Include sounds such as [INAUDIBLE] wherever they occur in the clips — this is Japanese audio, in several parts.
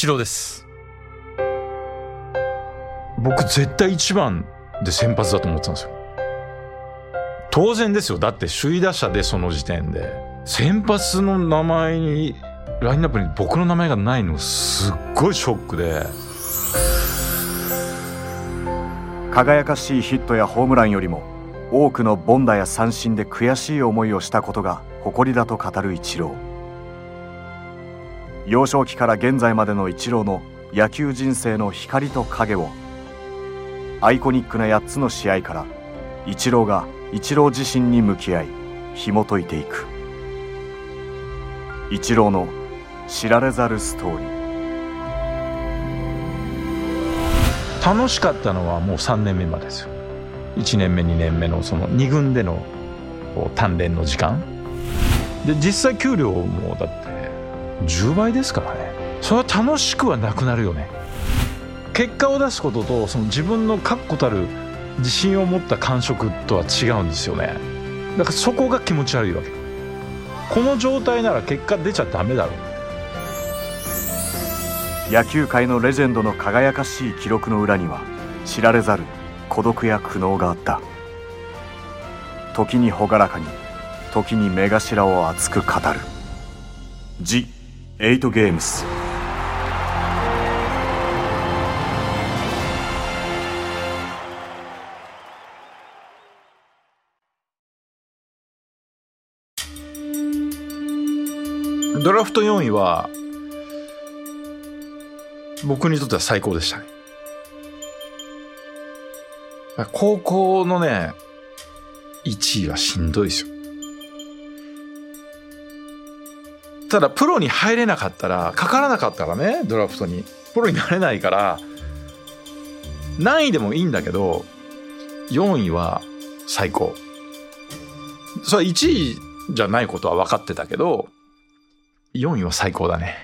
一郎です。僕絶対一番で先発だと思ってたんですよ。当然ですよ。だって首位打者でその時点で。先発の名前にラインナップに僕の名前がないのすっごいショックで。輝かしいヒットやホームランよりも多くの凡打や三振で悔しい思いをしたことが誇りだと語るイチロー幼少期から現在までのイチローの野球人生の光と影をアイコニックな8つの試合からイチローがイチロー自身に向き合い紐解いていく。イチローの知られざるストーリー。楽しかったのはもう3年目までですよ。1年目2年目のその2軍での鍛錬の時間。で実際給料もだっ10倍ですからね。それは楽しくはなくなるよね。結果を出すこととその自分の確固たる自信を持った感触とは違うんですよね。だからそこが気持ち悪いわけ。この状態なら結果出ちゃダメだろ野球界のレジェンドの輝かしい記録の裏には知られざる孤独や苦悩があった。時に朗らかに時に目頭を熱く語る「エイト・ゲームス」ドラフト4位は僕にとっては最高でしたね。高校のね1位はしんどいですよ。ただプロに入れなかったらかからなかったらねドラフトに。プロになれないから何位でもいいんだけど4位は最高。それは1位じゃないことは分かってたけど4位は最高だね。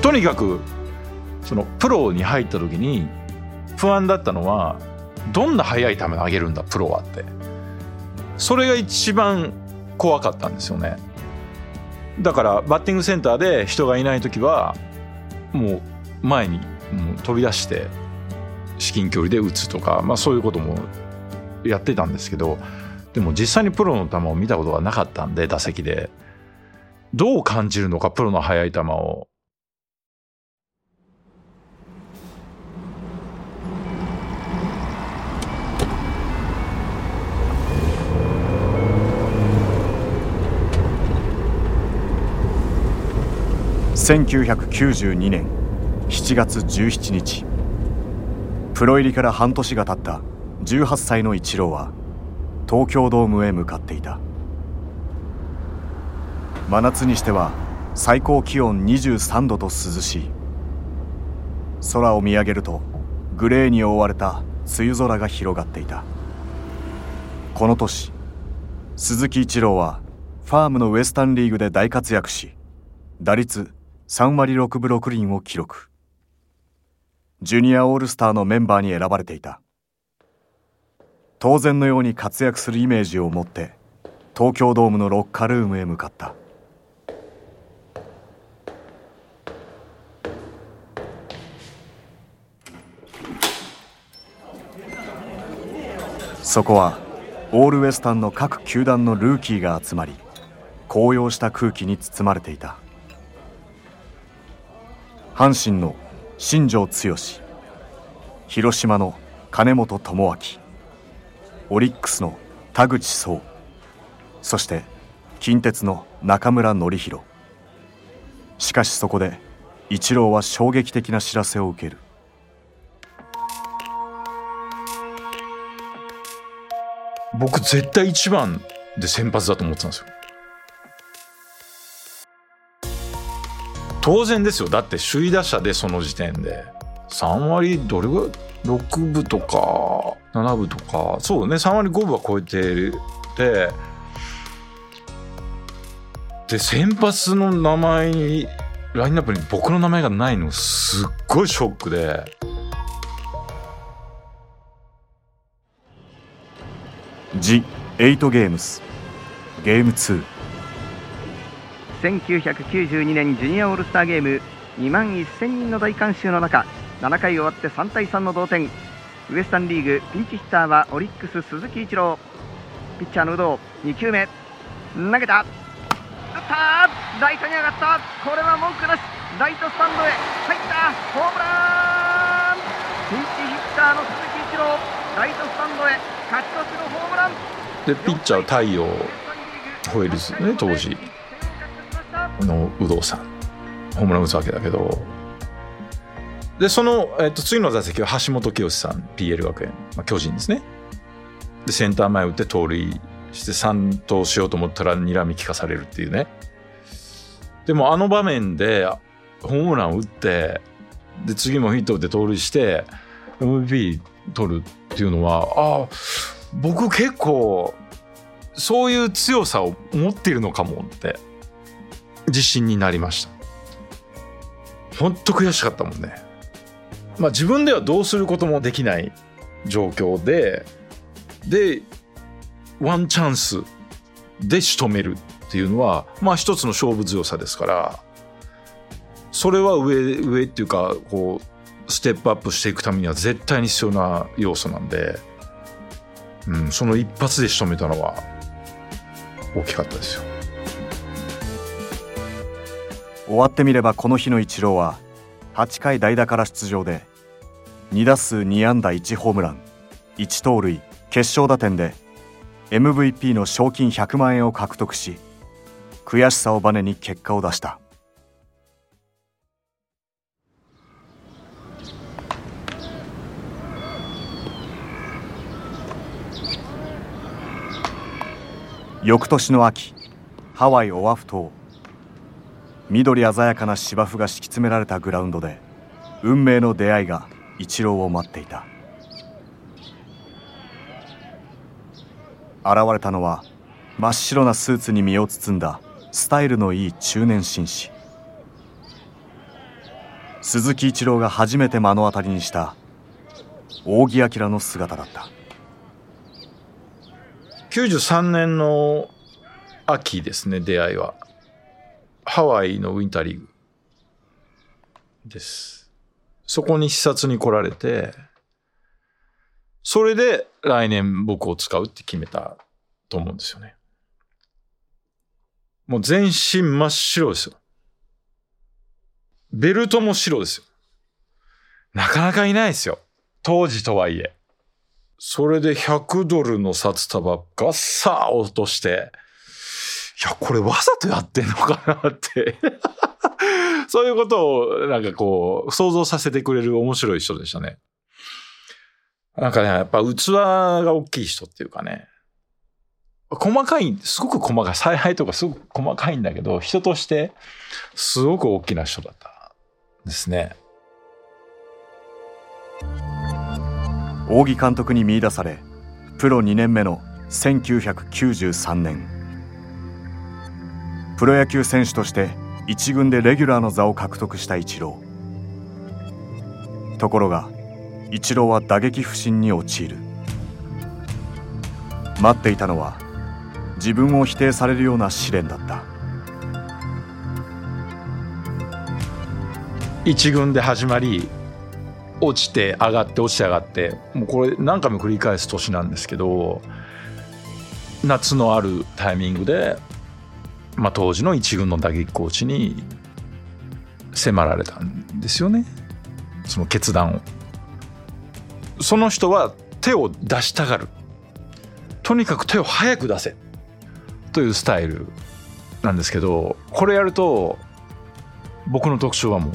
とにかくそのプロに入った時に不安だったのはどんな速い球投げるんだプロはって。それが一番怖かったんですよね。だからバッティングセンターで人がいない時はもう前にもう飛び出して至近距離で打つとか、まあ、そういうこともやってたんですけどでも実際にプロの球を見たことがなかったんで打席で。どう感じるのかプロの速い球を。1992年7月17日。プロ入りから半年が経った18歳のイチローは東京ドームへ向かっていた。真夏にしては最高気温23度と涼しい。空を見上げるとグレーに覆われた梅雨空が広がっていた。この年鈴木一郎はファームのウエスタンリーグで大活躍し打率3割6分6厘を記録ジュニアオールスターのメンバーに選ばれていた。当然のように活躍するイメージを持って東京ドームのロッカールームへ向かった。そこはオールウェスタンの各球団のルーキーが集まり高揚した空気に包まれていた。阪神の新庄剛志広島の金本智明オリックスの田口壮そして近鉄の中村紀弘。しかしそこでイチローは衝撃的な知らせを受ける。僕絶対一番で先発だと思ってたんですよ。当然ですよ。だって首位打者でその時点で。3割どれぐらい？6分とか7分とか。そうね。3割5分は超えててで先発の名前にラインナップに僕の名前がないのすっごいショックで。ジ・エイトゲームスゲーム2 1992年ジュニアオールスターゲーム2万1000人の大観衆の中7回終わって3対3の同点。ウエスタンリーグピンチヒッターはオリックス鈴木一郎。ピッチャーの有働2球目。投げた。打った。ライトに上がった。これは文句なし。ライトスタンドへ。入った。ホームラン。ピンチヒッターの鈴木一郎。ライトスタンドへ。勝ち越しのホームラン。でピッチャー太陽ホエールズね当時。の有働さん。ホームラン打つわけだけど。でその、えっと、次の打席は橋本清さん PL 学園、まあ、巨人ですね。でセンター前打って盗塁して3投しようと思ったら睨み利かされるっていうね。でもあの場面でホームラン打ってで次もヒット打って盗塁して MVP 取るっていうのはああ僕結構そういう強さを持っているのかもって。自信になりました。本当悔しかったもんね。まあ自分ではどうすることもできない状況ででワンチャンスで仕留めるっていうのはまあ一つの勝負強さですからそれは上上っていうかこうステップアップしていくためには絶対に必要な要素なんで、うん、その一発で仕留めたのは大きかったですよ。終わってみればこの日のイチローは8回代打から出場で2打数2安打1ホームラン1盗塁決勝打点で MVP の賞金100万円を獲得し悔しさをバネに結果を出した。翌年の秋ハワイオアフ島。緑鮮やかな芝生が敷き詰められたグラウンドで運命の出会いがイチローを待っていた。現れたのは真っ白なスーツに身を包んだスタイルのいい中年紳士。鈴木一郎が初めて目の当たりにした扇明の姿だった。93年の秋ですね出会いは。ハワイのウィンターリーグです。そこに視察に来られてそれで来年僕を使うって決めたと思うんですよね。もう全身真っ白ですよ。ベルトも白ですよ。なかなかいないですよ。当時とはいえ。それで100ドルの札束ガッサー落として、や、これわざとやってんのかなって [LAUGHS] そういうことをなんかこう、想像させてくれる面白い人でしたね。なんかね、やっぱ器が大きい人っていうかね、細かい、すごく細かい、采配とかすごく細かいんだけど、人としてすごく大きな人だったですね。仰木監督に見出されプロ2年目の1993年プロ野球選手として一軍でレギュラーの座を獲得したイチロー。ところがイチローは打撃不振に陥る。待っていたのは自分を否定されるような試練だった。一軍で始まり落ちて上がって落ちて上がってもうこれ何回も繰り返す年なんですけど夏のあるタイミングで、まあ、当時の一軍の打撃コーチに迫られたんですよね。その決断を。その人は手を出したがる。とにかく手を早く出せ。というスタイルなんですけどこれやると僕の特徴はもう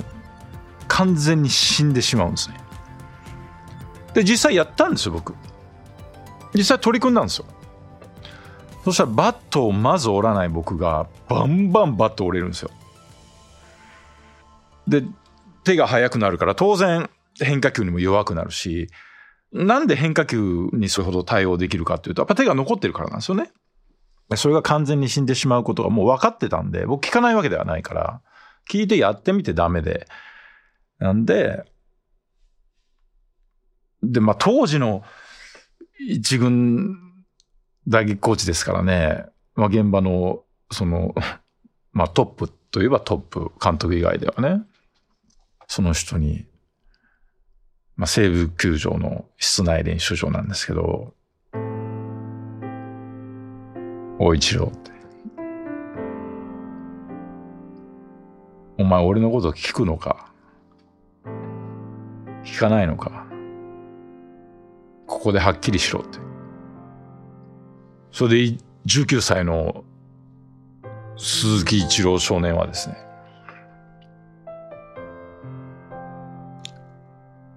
完全に死んでしまうんですね。で実際やったんですよ僕。実際取り組んだんですよ。そしたらバットをまず折らない僕がバンバンバット折れるんですよ。で手が速くなるから当然変化球にも弱くなるしなんで変化球にそれほど対応できるかっていうとやっぱ手が残ってるからなんですよね。それが完全に死んでしまうことがもう分かってたんで僕聞かないわけではないから聞いてやってみてダメで。なんで、で、まあ当時の一軍打撃コーチですからね、まあ現場の、その、[LAUGHS] まあトップといえばトップ監督以外ではね、その人に、まあ西武球場の室内練習場なんですけど、大一郎って。お前俺のこと聞くのか？聞かないのか？ここではっきりしろって。それで19歳の鈴木一郎少年はですね、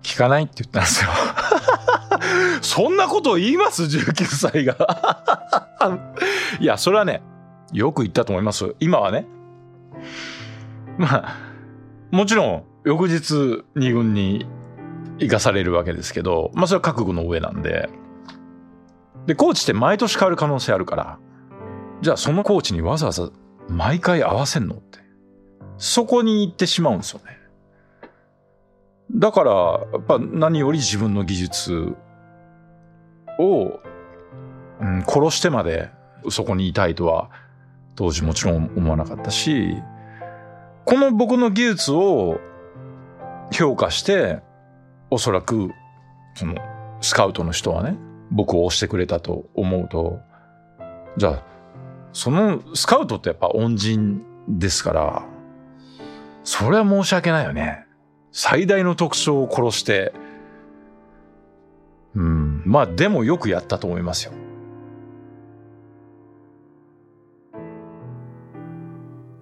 聞かないって言ったんですよ。[LAUGHS] そんなことを言います ?19 歳が。[LAUGHS] いや、それはね、よく言ったと思います。今はね。まあ、もちろん、翌日二軍に行かされるわけですけど、まあそれは覚悟の上なんで。で、コーチって毎年変わる可能性あるから、じゃあそのコーチにわざわざ毎回合わせんのって。そこに行ってしまうんですよね。だから、やっぱ何より自分の技術を、うん、殺してまでそこにいたいとは当時もちろん思わなかったし、この僕の技術を評価して、おそらく、その、スカウトの人はね、僕を押してくれたと思うと、じゃあ、そのスカウトってやっぱ恩人ですから、それは申し訳ないよね。最大の特徴を殺して、うん、まあでもよくやったと思いますよ。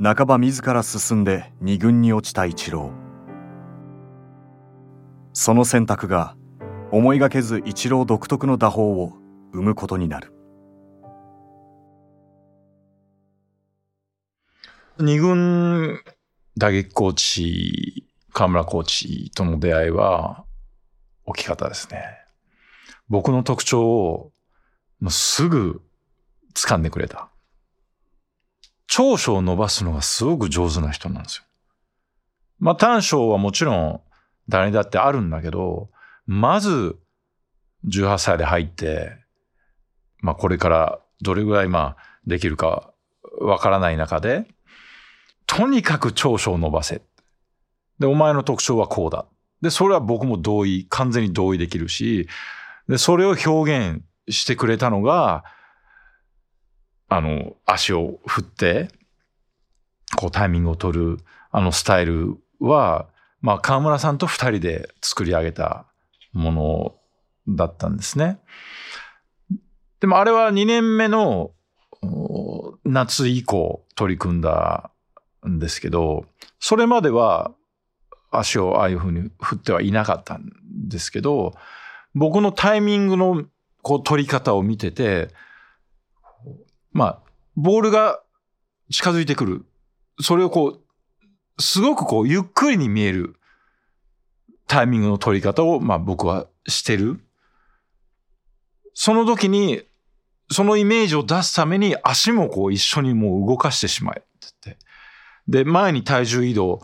半ば自ら進んで二軍に落ちた一郎その選択が思いがけず一郎独特の打法を生むことになる。二軍打撃コーチ河村コーチとの出会いは大きかったですね。僕の特徴をもうすぐ掴んでくれた。長所を伸ばすのがすごく上手な人なんですよ。まあ短所はもちろん誰にだってあるんだけど、まず18歳で入って、まあこれからどれぐらいまあできるかわからない中で、とにかく長所を伸ばせ。で、お前の特徴はこうだ。で、それは僕も同意、完全に同意できるし、で、それを表現してくれたのが、あの、足を振って、こうタイミングを取る、あのスタイルは、まあ、河村さんと二人で作り上げたものだったんですね。でもあれは2年目の夏以降取り組んだんですけど、それまでは足をああいうふうに振ってはいなかったんですけど、僕のタイミングのこう取り方を見てて、まあ、ボールが近づいてくる。それをこう、すごくこう、ゆっくりに見えるタイミングの取り方を、まあ僕はしてる。その時に、そのイメージを出すために足もこう一緒にもう動かしてしまえってで、前に体重移動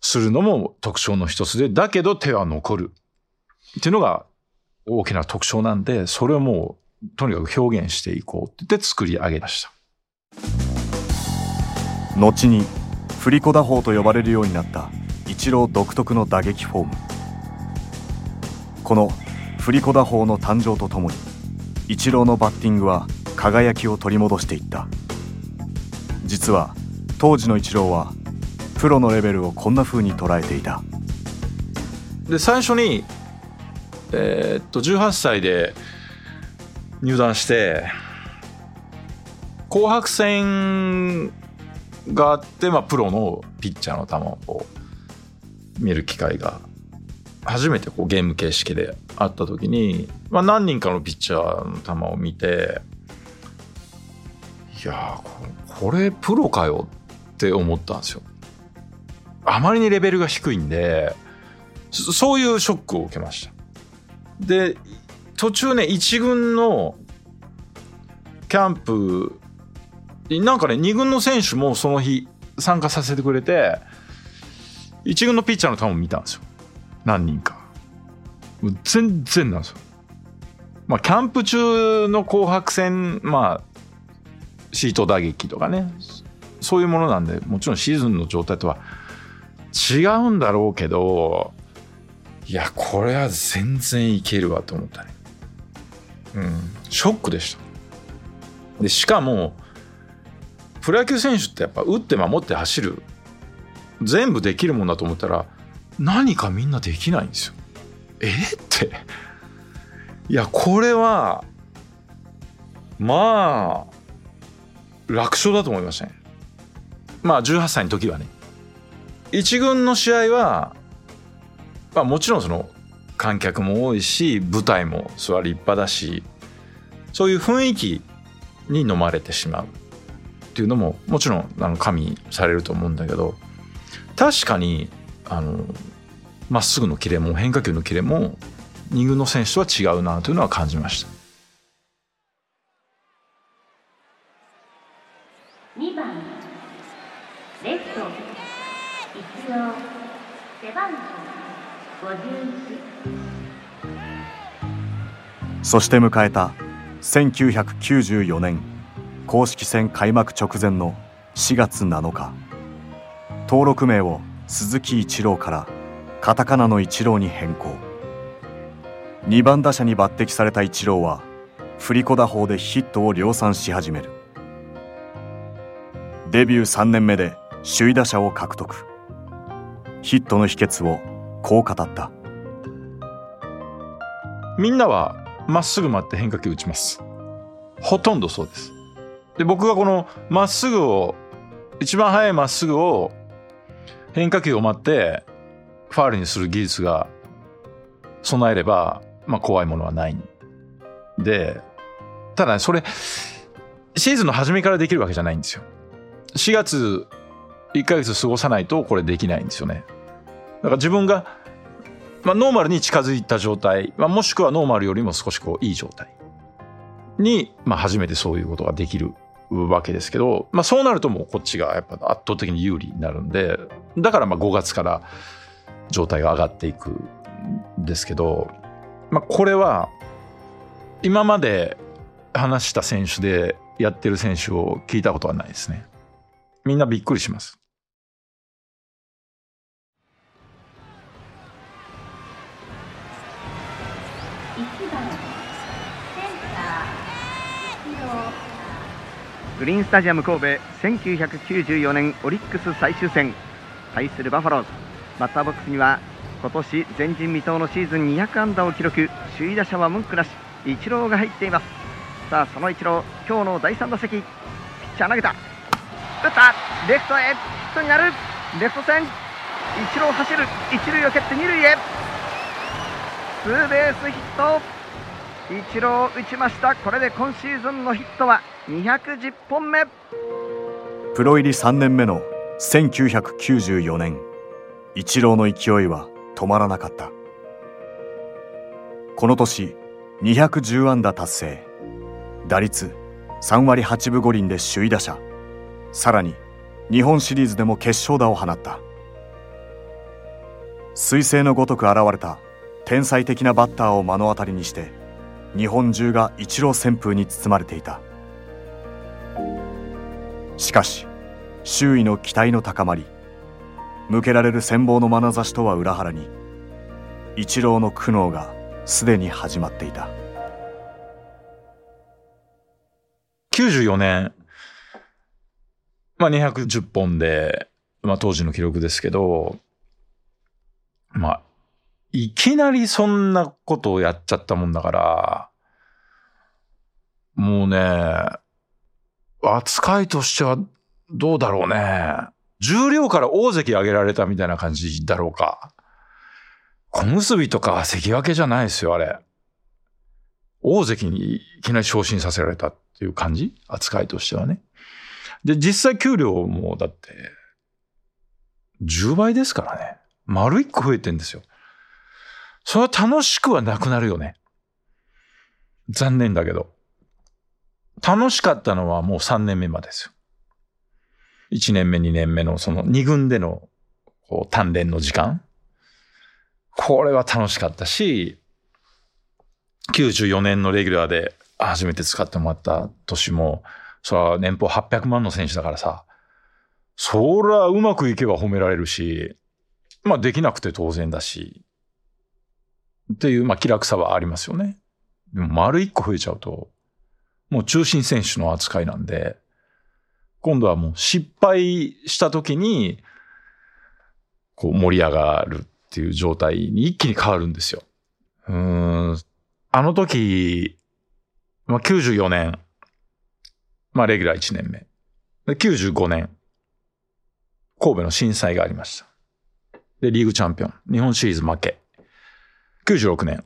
するのも特徴の一つで、だけど手は残る。っていうのが大きな特徴なんで、それをもうとにかく表現していこうって作り上げました後に振り子打法と呼ばれるようになったイチロー独特の打撃フォームこの振り子打法の誕生とともにイチローのバッティングは輝きを取り戻していった。実は当時のイチローはプロのレベルをこんな風に捉えていた。で最初にえー、っと18歳で入団して紅白戦があって、まあ、プロのピッチャーの球を見る機会が初めてこうゲーム形式であった時に、まあ、何人かのピッチャーの球を見ていやこれプロかよって思ったんですよ。あまりにレベルが低いんでそういうショックを受けました。で途中ね、1軍のキャンプ、なんかね、2軍の選手もその日参加させてくれて、1軍のピッチャーの球も見たんですよ。何人か。全然なんですよ。まあ、キャンプ中の紅白戦、まあ、シート打撃とかね、そういうものなんでもちろんシーズンの状態とは違うんだろうけどいやこれは全然いけるわと思ったね。うん。ショックでした。でしかもプロ野球選手ってやっぱ打って守って走る。全部できるもんだと思ったら何かみんなできないんですよ。え？って。いやこれはまあ楽勝だと思いましたねまあ18歳の時はね。一軍の試合は、まあ、もちろんその観客も多いし舞台もそれは立派だしそういう雰囲気に飲まれてしまう。っていうのももちろんあの加味されると思うんだけど確かにあのまっすぐのキレも変化球のキレも2軍の選手とは違うなというのは感じました。2番レフト一郎背番号51そして迎えた1994年公式戦開幕直前の4月7日登録名を鈴木一郎からカタカナの一郎に変更2番打者に抜擢された一郎は振り子打法でヒットを量産し始めるデビュー3年目で首位打者を獲得ヒットの秘訣をこう語ったみんなはまっすぐ待って変化球打ちます。ほとんどそうです。で、僕がこのまっすぐを、一番速いまっすぐを変化球を待ってファールにする技術が備えれば、まあ怖いものはないんで、ただそれ、シーズンの初めからできるわけじゃないんですよ。4月1ヶ月過ごさないとこれできないんですよね。だから自分がまあ、ノーマルに近づいた状態、まあ、もしくはノーマルよりも少しこういい状態に、まあ、初めてそういうことができるわけですけど、まあ、そうなるともうこっちがやっぱ圧倒的に有利になるんでだからまあ5月から状態が上がっていくんですけど、まあ、これは今まで話した選手でやってる選手を聞いたことはないですね。みんなびっくりします。グリーンスタジアム神戸1994年オリックス最終戦。対するバファローズ。バッターボックスには今年前人未到のシーズン200安打を記録。首位打者は文句なしイチローが入っています。さあそのイチロー今日の第3打席。ピッチャー投げた。打った。レフトへ。ヒットになる。レフト線。イチロー走る。一塁を蹴って二塁へ。ツーベースヒット。イチロー打ちました。これで今シーズンのヒットは210本目。プロ入り3年目の1994年イチローの勢いは止まらなかった。この年210安打達成。打率3割8分5厘で首位打者。さらに日本シリーズでも決勝打を放った。彗星のごとく現れた天才的なバッターを目の当たりにして日本中がイチロー旋風に包まれていた。しかし周囲の期待の高まり向けられる羨望の眼差しとは裏腹に一郎の苦悩がすでに始まっていた。94年、まあ、210本で、まあ、当時の記録ですけど、まあ、いきなりそんなことをやっちゃったもんだから、もうね、扱いとしてはどうだろうね。重量から大関上げられたみたいな感じだろうか。小結とか関脇じゃないですよ、あれ。大関にいきなり昇進させられたっていう感じ？扱いとしてはね。で、実際給料もだって、10倍ですからね。丸1個増えてんですよ。それは楽しくはなくなるよね。残念だけど。楽しかったのはもう3年目までですよ。1年目、2年目のその2軍でのこう鍛錬の時間。これは楽しかったし、94年のレギュラーで初めて使ってもらった年も、それは年俸800万の選手だからさ、そらうまくいけば褒められるし、まあできなくて当然だし、っていう、まあ気楽さはありますよね。でも丸一個増えちゃうと、もう中心選手の扱いなんで、今度はもう失敗した時に、こう盛り上がるっていう状態に一気に変わるんですよ。うん。あの時、まあ94年、まあレギュラー1年目。で95年、神戸の震災がありました。で、リーグチャンピオン。日本シリーズ負け。96年、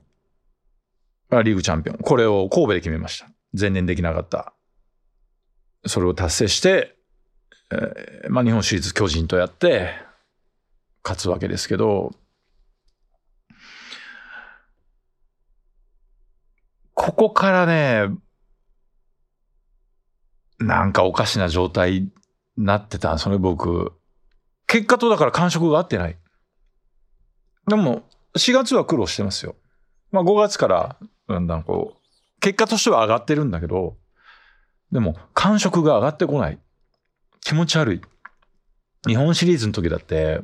リーグチャンピオン。これを神戸で決めました。前年できなかった。それを達成して、えーまあ日本シリーズ巨人とやって、勝つわけですけど、ここからね、なんかおかしな状態になってたんですよね、僕。結果とだから感触が合ってない。でも、4月は苦労してますよ。まあ5月から、だんだんこう、結果としては上がってるんだけど、でも感触が上がってこない。気持ち悪い。日本シリーズの時だって、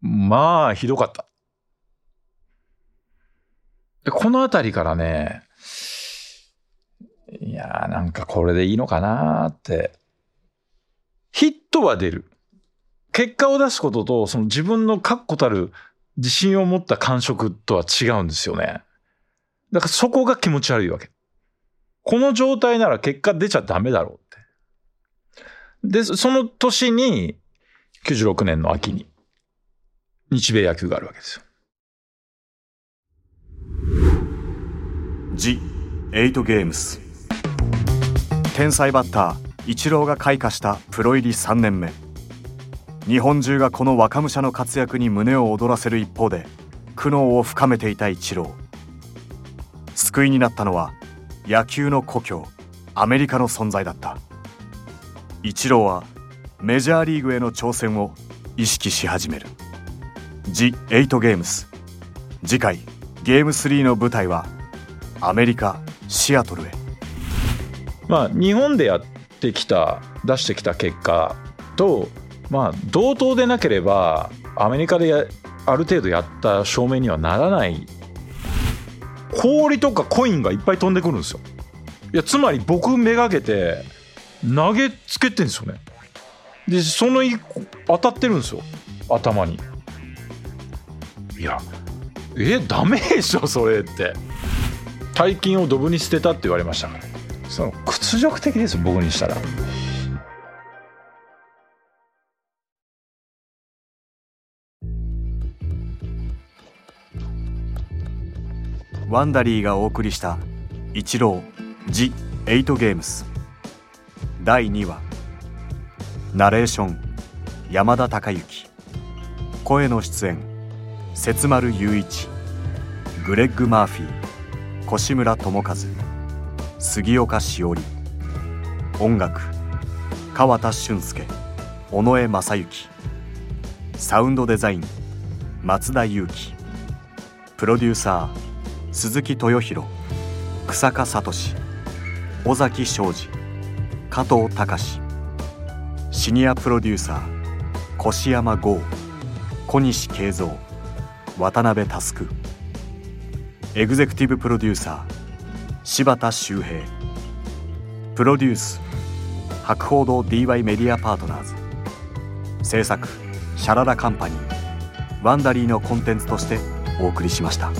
まあ、ひどかった。で、このあたりからね、いやーなんかこれでいいのかなーって。ヒットは出る。結果を出すことと、その自分の確固たる自信を持った感触とは違うんですよね。だからそこが気持ち悪いわけ。この状態なら結果出ちゃダメだろうって。で、その年に、96年の秋に、日米野球があるわけですよ。The 8ゲームス天才バッターイチローが開花したプロ入り3年目日本中がこの若武者の活躍に胸を躍らせる一方で苦悩を深めていたイチロー。救いになったのは野球の故郷アメリカの存在だった。イチローはメジャーリーグへの挑戦を意識し始める。The 8ゲームス。次回ゲーム3の舞台はアメリカシアトルへ。まあ、日本でやってきた、出してきた結果と、まあ、同等でなければ、アメリカでやある程度やった証明にはならない、氷とかコインがいっぱい飛んでくるんですよ。いや、つまり僕めがけて、投げつけてんですよね。で、その一個当たってるんですよ。頭に。いや、え、ダメでしょ、それって。大金をドブに捨てたって言われましたから。その屈辱的です僕にしたらワンダリーがお送りした「イチロー The 8ゲームス」第2話。ナレーション山田孝之。声の出演節丸雄一。グレッグ・マーフィー。越村智和。杉岡しおり音楽川田俊介。尾上正幸サウンドデザイン松田裕樹。プロデューサー鈴木豊弘草加聡尾崎昌司加藤隆シニアプロデューサー越山剛小西慶三渡辺佑エグゼクティブプロデューサー柴田修平プロデュース博報堂 DY メディアパートナーズ制作シャララカンパニーワンダリーのコンテンツとしてお送りしました。